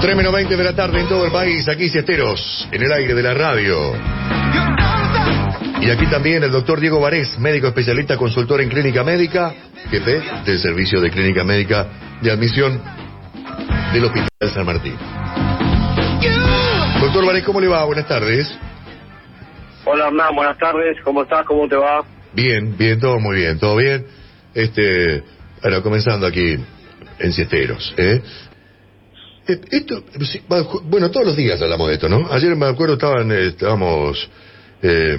3 menos 20 de la tarde en todo el país. Aquí Ciesteros, en el aire de la radio. Y aquí también el doctor Diego Varés, médico especialista, consultor en clínica médica, jefe del servicio de clínica médica de admisión del Hospital San Martín. Doctor Varés, ¿cómo le va? Buenas tardes. Hola Hernán, buenas tardes, ¿cómo estás? ¿Cómo te va? Bien, bien, todo muy bien, todo bien. Este, bueno, comenzando aquí en Ciesteros, ¿eh? Eh, Esto, bueno, todos los días hablamos de esto, ¿no? Ayer me acuerdo estaban, eh, estábamos eh,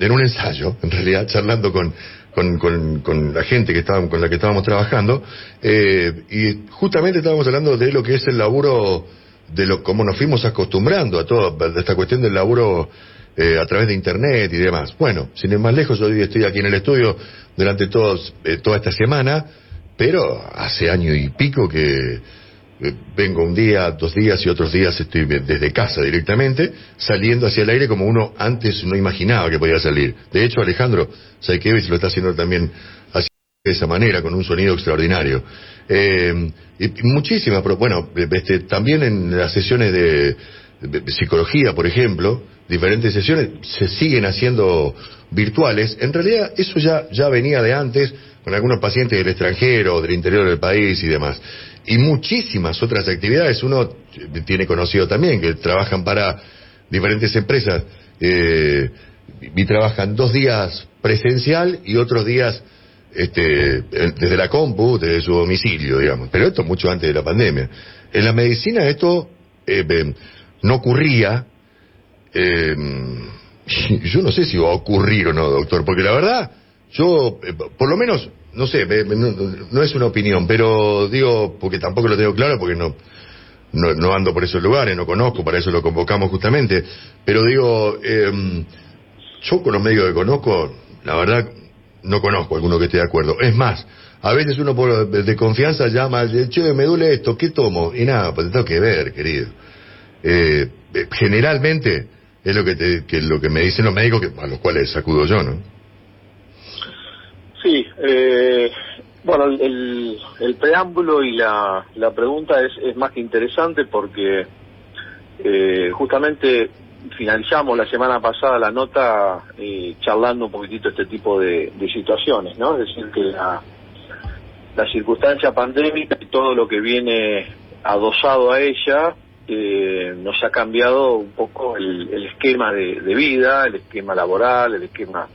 en un ensayo, en realidad, charlando con, con, con, la gente que estábamos, con la que estábamos trabajando, eh, y justamente estábamos hablando de lo que es el laburo, de lo cómo nos fuimos acostumbrando a toda esta cuestión del laburo a través de internet y demás. Bueno, sin ir más lejos, hoy estoy aquí en el estudio durante todos, toda esta semana, pero hace año y pico que vengo un día, dos días y otros días estoy desde casa directamente, saliendo hacia el aire como uno antes no imaginaba que podía salir. De hecho, Alejandro Saikevich lo está haciendo también así, de esa manera, con un sonido extraordinario. Eh, y muchísimas, pero bueno, este, también en las sesiones de, de psicología, por ejemplo, diferentes sesiones se siguen haciendo virtuales. En realidad, eso ya, ya venía de antes, con algunos pacientes del extranjero, del interior del país y demás y muchísimas otras actividades. Uno tiene conocido también que trabajan para diferentes empresas eh, y trabajan dos días presencial y otros días este, desde la compu, desde su domicilio, digamos. Pero esto mucho antes de la pandemia. En la medicina esto eh, no ocurría. Eh, yo no sé si va a ocurrir o no, doctor, porque la verdad, yo, eh, por lo menos, no sé, me, no, no, es una opinión, pero digo, porque tampoco lo tengo claro, porque no, no, no, ando por esos lugares, no conozco, para eso lo convocamos justamente, pero digo, eh, yo con los medios que conozco, la verdad, no conozco alguno que esté de acuerdo. Es más, a veces uno por, de confianza llama, che, me duele esto, ¿qué tomo? Y nada, pues te tengo que ver, querido. Eh, generalmente es lo que, te, que lo que me dicen los médicos, que, a los cuales sacudo yo, ¿no? Sí, eh, bueno, el, el, preámbulo y la, la pregunta es, es más que interesante porque eh, justamente finalizamos la semana pasada la nota eh, charlando un poquitito este tipo de, situaciones, ¿no? Es decir, que la, la circunstancia pandémica y todo lo que viene adosado a ella eh, nos ha cambiado un poco el, el esquema de vida, el esquema laboral, el esquema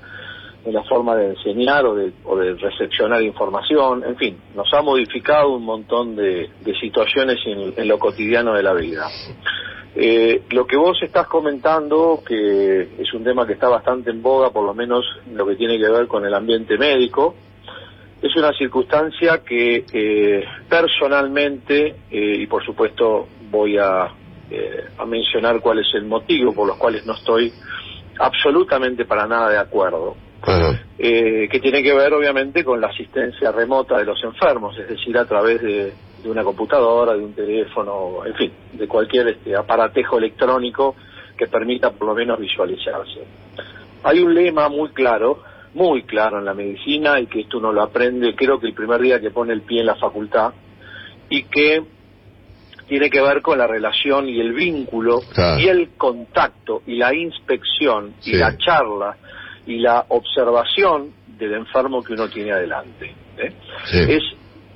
en la forma de enseñar o de, o de recepcionar información, en fin, nos ha modificado un montón de, situaciones en, en, lo cotidiano de la vida. Eh, lo que vos estás comentando, que es un tema que está bastante en boga, por lo menos en lo que tiene que ver con el ambiente médico, es una circunstancia que eh, personalmente, eh, y por supuesto voy a, eh, a mencionar cuál es el motivo por los cuales no estoy absolutamente para nada de acuerdo, eh, que tiene que ver obviamente con la asistencia remota de los enfermos, es decir, a través de, de una computadora, de un teléfono, en fin, de cualquier este, aparatejo electrónico que permita por lo menos visualizarse. Hay un lema muy claro, muy claro en la medicina y que esto uno lo aprende creo que el primer día que pone el pie en la facultad y que tiene que ver con la relación y el vínculo claro. y el contacto y la inspección y la charla y la observación del enfermo que uno tiene adelante. ¿eh? Sí. Es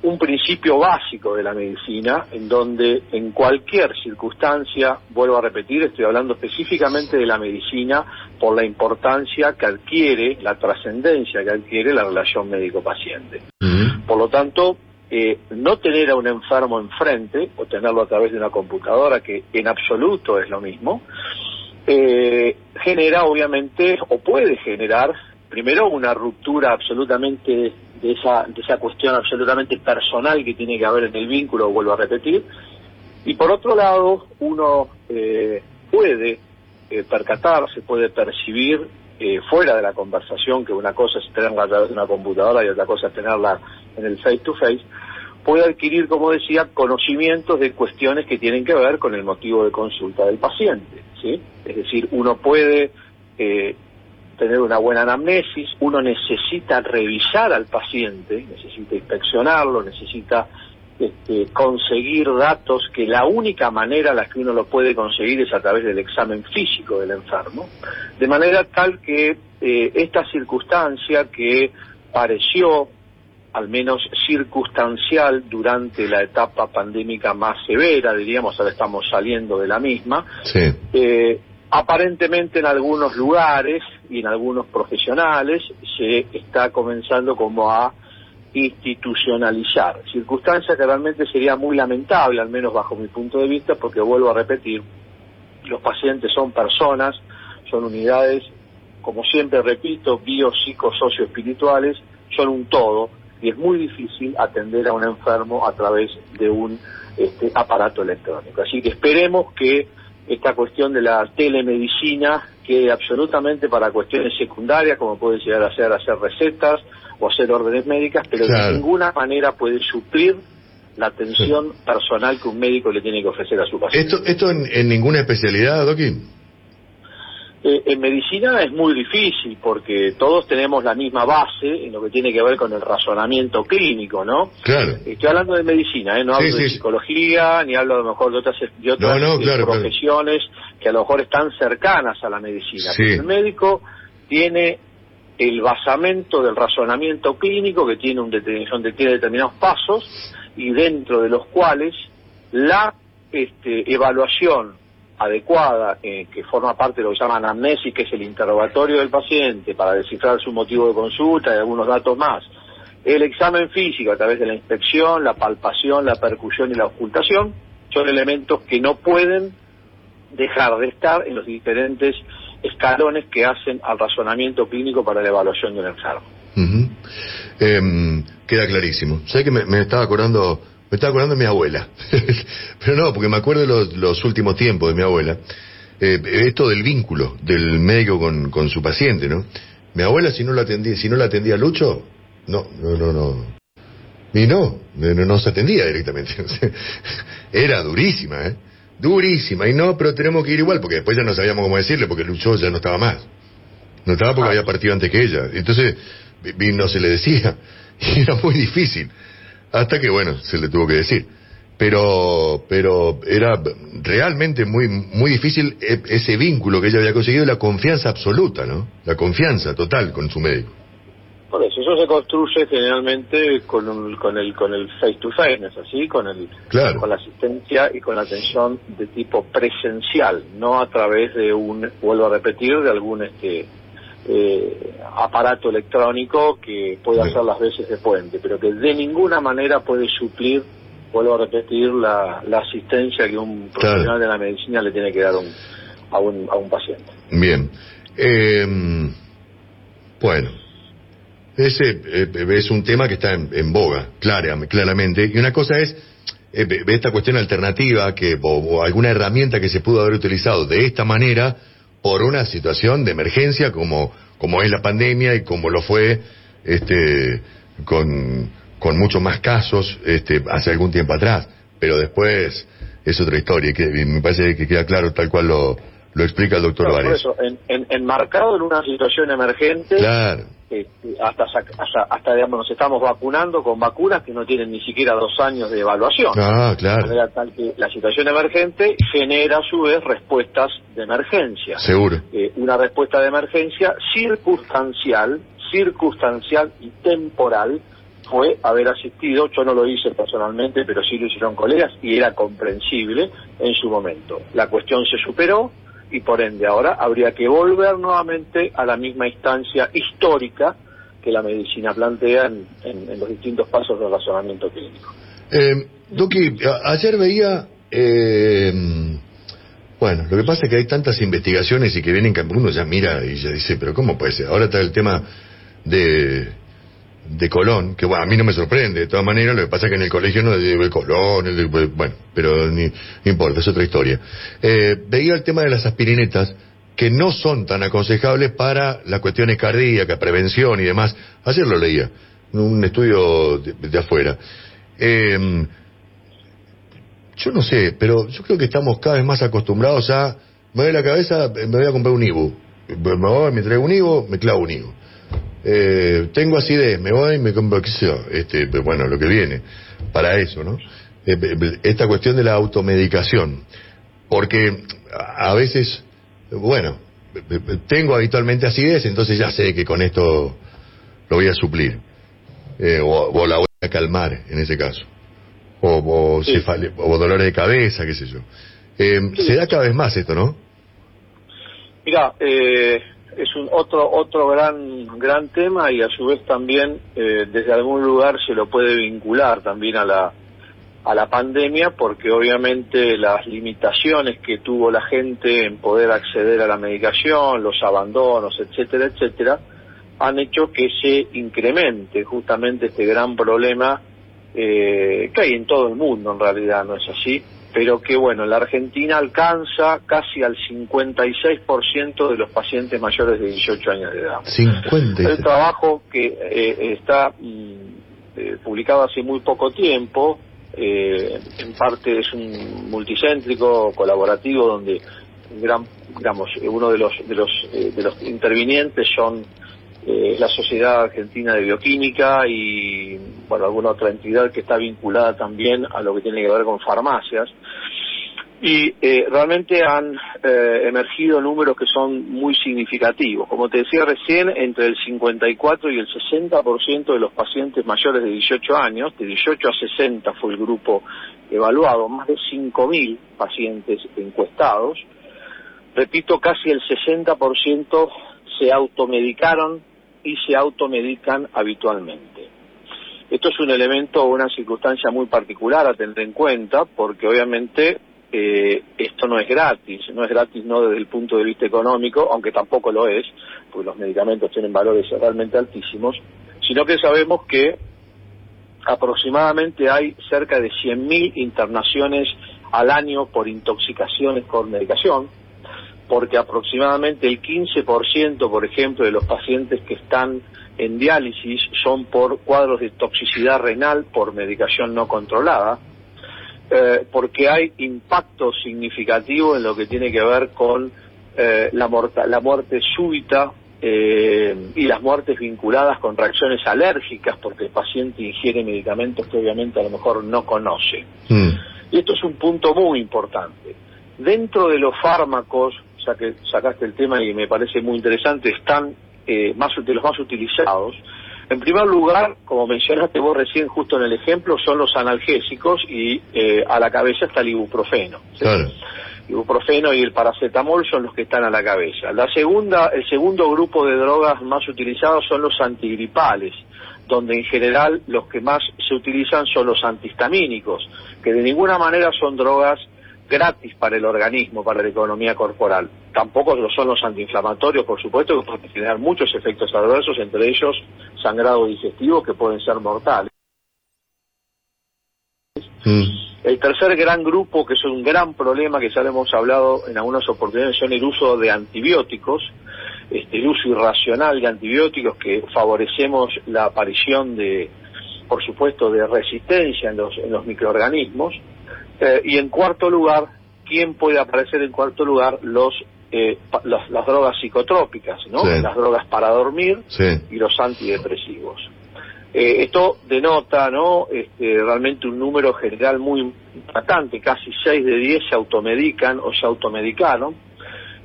un principio básico de la medicina en donde en cualquier circunstancia, vuelvo a repetir, estoy hablando específicamente de la medicina por la importancia que adquiere, la trascendencia que adquiere la relación médico-paciente. Uh -huh. Por lo tanto, eh, no tener a un enfermo enfrente o tenerlo a través de una computadora, que en absoluto es lo mismo, eh, genera obviamente o puede generar primero una ruptura absolutamente de esa, de esa cuestión absolutamente personal que tiene que haber en el vínculo, vuelvo a repetir. Y por otro lado, uno eh, puede eh, percatarse, puede percibir eh, fuera de la conversación, que una cosa es tenerla a través de una computadora y otra cosa es tenerla en el face to face, puede adquirir, como decía, conocimientos de cuestiones que tienen que ver con el motivo de consulta del paciente. ¿sí? Es decir, uno puede eh, tener una buena anamnesis, uno necesita revisar al paciente, necesita inspeccionarlo, necesita este, conseguir datos que la única manera en la que uno lo puede conseguir es a través del examen físico del enfermo, de manera tal que eh, esta circunstancia que pareció al menos circunstancial durante la etapa pandémica más severa, diríamos, ahora estamos saliendo de la misma, Sí. eh, aparentemente en algunos lugares y en algunos profesionales se está comenzando como a institucionalizar, circunstancia que realmente sería muy lamentable, al menos bajo mi punto de vista, porque vuelvo a repetir, los pacientes son personas, son unidades, como siempre repito, bio, psico, socio, espirituales, son un todo, y es muy difícil atender a un enfermo a través de un este, aparato electrónico. Así que esperemos que esta cuestión de la telemedicina quede absolutamente para cuestiones secundarias, como puede llegar a ser hacer recetas o hacer órdenes médicas, pero Claro. de ninguna manera puede suplir la atención personal que un médico le tiene que ofrecer a su paciente. ¿Esto, esto en, en ninguna especialidad, Doki? Eh, en medicina es muy difícil porque todos tenemos la misma base en lo que tiene que ver con el razonamiento clínico, ¿no? Claro. Estoy hablando de medicina, ¿eh? no Sí, hablo de sí. psicología, ni hablo a lo mejor de otras, de otras No, no, eh, claro. profesiones que a lo mejor están cercanas a la medicina. El médico tiene el basamento del razonamiento clínico que tiene, un donde tiene determinados pasos y dentro de los cuales la este, evaluación adecuada, eh, que forma parte de lo que se llama anamnesis, que es el interrogatorio del paciente para descifrar su motivo de consulta y algunos datos más, el examen físico a través de la inspección, la palpación, la percusión y la ocultación, son elementos que no pueden dejar de estar en los diferentes escalones que hacen al razonamiento clínico para la evaluación de un enfermo. Em, queda clarísimo. ¿Sabes que me, me estaba acordando, me estaba acordando de mi abuela? Pero no, porque me acuerdo de los, los últimos tiempos de mi abuela. Eh, esto del vínculo del médico con, con su paciente, ¿no? Mi abuela si no la atendía, si no la atendía Lucho, no, no, no, no. Y no, no, no se atendía directamente. Era durísima, ¿eh? Durísima. Y no, pero tenemos que ir igual, porque después ya no sabíamos cómo decirle, porque Lucho ya no estaba más. No estaba porque había partido antes que ella. Entonces, no se le decía. Y era muy difícil. Hasta que, bueno, se le tuvo que decir. Pero, pero era realmente muy, muy difícil e- ese vínculo que ella había conseguido, la confianza absoluta, ¿no? La confianza total con su médico. Por eso, eso se construye generalmente con, un- con el con el face to face, ¿no es así? Con el Claro. con la asistencia y con la atención de tipo presencial, no a través de un, vuelvo a repetir, de algún este eh, aparato electrónico que pueda Sí. hacer las veces de puente, pero que de ninguna manera puede suplir, vuelvo a repetir, la, la asistencia que un profesional Claro. de la medicina le tiene que dar un- a, un, a un paciente. Bien. Eh, bueno. Ese eh, es un tema que está en, en boga, clara, claramente. Y una cosa es eh, esta cuestión alternativa que, o, o alguna herramienta que se pudo haber utilizado de esta manera por una situación de emergencia como, como es la pandemia y como lo fue este, con, con muchos más casos este, hace algún tiempo atrás. Pero después es otra historia y que, y me parece que queda claro tal cual lo, lo explica el doctor Claro, en- en- enmarcado en una situación emergente, Claro. este, hasta, hasta, hasta, digamos, nos estamos vacunando con vacunas que no tienen ni siquiera dos años de evaluación. Ah, De claro. manera tal que la situación emergente genera a su vez respuestas de emergencia. Seguro. Eh, una respuesta de emergencia circunstancial, circunstancial y temporal fue haber asistido, yo no lo hice personalmente, pero sí lo hicieron colegas y era comprensible en su momento. La cuestión se superó y por ende ahora habría que volver nuevamente a la misma instancia histórica que la medicina plantea en, en- los distintos pasos del razonamiento clínico. Eh, ayer veía. eh, bueno, lo que pasa es que hay tantas investigaciones y que vienen. cam- Uno ya mira y ya dice, pero ¿cómo puede ser? Ahora está el tema de. De Colón, que bueno, a mí no me sorprende, de todas maneras, lo que pasa es que en el colegio no de Colón, bueno, pero ni, importa, es otra historia. Eh, veía el tema de las aspirinetas, que no son tan aconsejables para las cuestiones cardíacas, prevención y demás. Ayer lo leía, un estudio de, de afuera. Eh, yo no sé, pero yo creo que estamos cada vez más acostumbrados a, me doy la cabeza, me voy a comprar un Ibu. Me voy, me traigo un Ibu, me clavo un Ibu. Eh, tengo acidez, me voy y me compro, qué sé yo, este, pues, bueno, lo que viene, para eso, ¿no? Eh, eh, esta cuestión de la automedicación, porque a veces, bueno, eh, eh, tengo habitualmente acidez, entonces ya sé que con esto lo voy a suplir, Eh, o, o la voy a calmar en ese caso, o, o, Sí. cefale- o dolores de cabeza, qué sé yo. Eh, Se da cada vez más esto, ¿no? Mira, eh, es un otro otro gran gran tema y a su vez también eh, desde algún lugar se lo puede vincular también a la a la pandemia porque obviamente las limitaciones que tuvo la gente en poder acceder a la medicación, los abandonos, etcétera, etcétera, han hecho que se incremente justamente este gran problema eh, que hay en todo el mundo en realidad, no es así, pero que bueno, en la Argentina alcanza casi al 56% de los pacientes mayores de 18 años de edad. 50. El trabajo que eh, está mm, eh, publicado hace muy poco tiempo, eh, en parte es un multicéntrico colaborativo donde un gran, digamos, uno de los de los eh, de los intervinientes son la Sociedad Argentina de Bioquímica y bueno alguna otra entidad que está vinculada también a lo que tiene que ver con farmacias y eh, realmente han eh, emergido números que son muy significativos. Como te decía recién, entre el 54 y el 60% de los pacientes mayores de 18 años, de 18 a 60 fue el grupo evaluado, más de 5.000 pacientes encuestados. Repito, casi el 60% se automedicaron y se automedican habitualmente. Esto es un elemento o una circunstancia muy particular a tener en cuenta porque obviamente eh, esto no es gratis, no es gratis no desde el punto de vista económico, aunque tampoco lo es, porque los medicamentos tienen valores realmente altísimos, sino que sabemos que aproximadamente hay cerca de 100.000 internaciones al año por intoxicaciones con medicación, porque aproximadamente el 15%, por ejemplo, de los pacientes que están en diálisis son por cuadros de toxicidad renal por medicación no controlada, eh, porque hay impacto significativo en lo que tiene que ver con eh, la, morta- la muerte súbita eh, y las muertes vinculadas con reacciones alérgicas, porque el paciente ingiere medicamentos que obviamente a lo mejor no conoce. Mm. Y esto es un punto muy importante. Dentro de los fármacos, que sacaste el tema y me parece muy interesante, están eh, más de los más utilizados. En primer lugar, como mencionaste vos recién justo en el ejemplo, son los analgésicos y eh, a la cabeza está el ibuprofeno. ¿sí? Claro. ibuprofeno y el paracetamol son los que están a la cabeza. La segunda, el segundo grupo de drogas más utilizados son los antigripales, donde en general los que más se utilizan son los antihistamínicos, que de ninguna manera son drogas gratis para el organismo, para la economía corporal. Tampoco lo son los antiinflamatorios, por supuesto, que pueden generar muchos efectos adversos, entre ellos sangrado digestivo, que pueden ser mortales. Mm. El tercer gran grupo, que es un gran problema que ya lo hemos hablado en algunas oportunidades, son el uso de antibióticos, este, el uso irracional de antibióticos que favorecemos la aparición de, por supuesto, de resistencia en los, en los microorganismos. Eh, y en cuarto lugar, ¿quién puede aparecer en cuarto lugar? Los, eh, pa- las, las drogas psicotrópicas, ¿no? Sí. Las drogas para dormir Sí. y los antidepresivos. Eh, esto denota ¿no? este, realmente un número general muy importante, casi 6 de 10 se automedican o se automedicaron.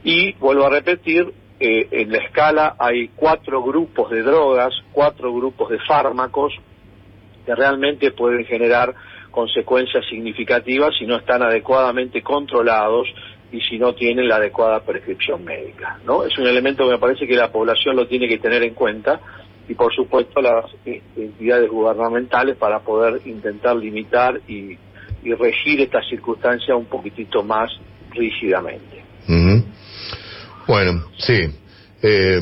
Y vuelvo a repetir, eh, en la escala hay cuatro grupos de drogas, cuatro grupos de fármacos que realmente pueden generar consecuencias significativas si no están adecuadamente controlados y si no tienen la adecuada prescripción médica. ¿no? Es un elemento que me parece que la población lo tiene que tener en cuenta y por supuesto las eh, entidades gubernamentales para poder intentar limitar y, y regir esta circunstancia un poquitito más rígidamente. Bueno, sí. Eh,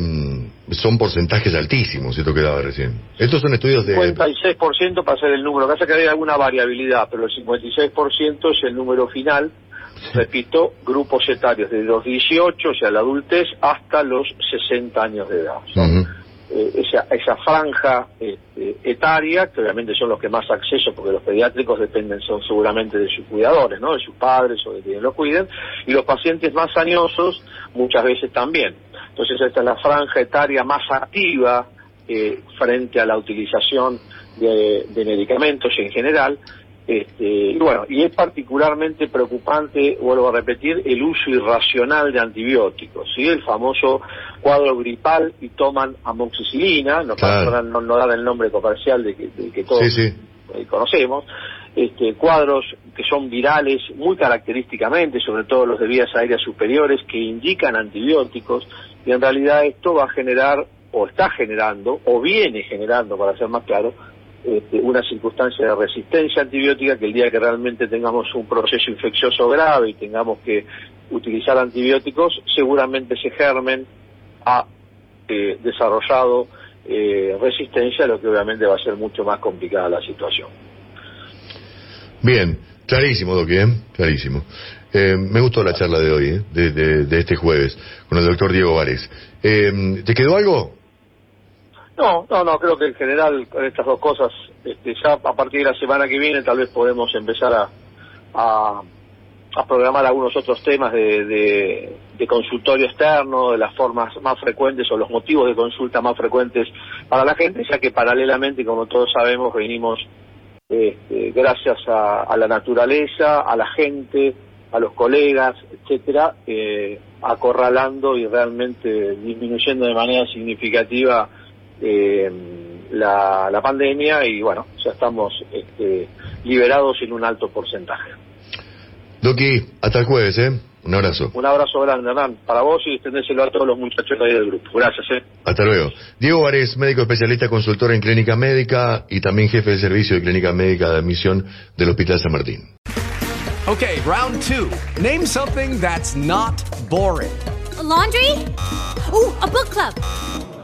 son porcentajes altísimos, esto que daba recién. Estos son estudios de... 56% para ser el número. Pasa que hay alguna variabilidad, pero el 56% es el número final. Repito, grupos etarios de los 18, o sea, la adultez, hasta los 60 años de edad. Son, eh, esa, esa franja este, etaria, que obviamente son los que más acceso, porque los pediátricos dependen son seguramente de sus cuidadores, ¿no? de sus padres o de quienes los cuiden, y los pacientes más añosos muchas veces también. Entonces esta es la franja etaria más activa eh, frente a la utilización de, de medicamentos en general, este, y bueno, y es particularmente preocupante, vuelvo a repetir, el uso irracional de antibióticos, ¿sí? El famoso cuadro gripal y toman amoxicilina, no, Claro. no, no dan el nombre comercial de que, de que todos Sí, sí. eh, conocemos, este, cuadros que son virales muy característicamente, sobre todo los de vías aéreas superiores, que indican antibióticos, y en realidad esto va a generar, o está generando, o viene generando, para ser más claro, este, una circunstancia de resistencia antibiótica que el día que realmente tengamos un proceso infeccioso grave y tengamos que utilizar antibióticos, seguramente ese germen ha eh, desarrollado eh, resistencia, lo que obviamente va a ser mucho más complicada la situación. Bien, clarísimo, Doc, ¿eh? Clarísimo. Eh, me gustó la charla de hoy, ¿eh? de, de- este jueves, con el doctor Diego Vares. Eh, ¿Te quedó algo? No, no, no, creo que en general con estas dos cosas, este, ya a partir de la semana que viene tal vez podemos empezar a, a, programar algunos otros temas de, de, de consultorio externo, de las formas más frecuentes o los motivos de consulta más frecuentes para la gente, ya que paralelamente, como todos sabemos, venimos este, gracias a, a la naturaleza, a la gente, a los colegas, etcétera, eh, acorralando y realmente disminuyendo de manera significativa eh, la, la pandemia y bueno, ya estamos este, liberados en un alto porcentaje. Doki, hasta el jueves, ¿eh? Un abrazo. Un abrazo grande, Hernán, para vos y extendéselo a todos los muchachos de ahí del grupo. Gracias, eh. Hasta luego. Diego Vares, médico especialista, consultor en clínica médica y también jefe de servicio de clínica médica de admisión del Hospital San Martín. Okay, round two. Name something that's not boring. A laundry? Ooh, a book club.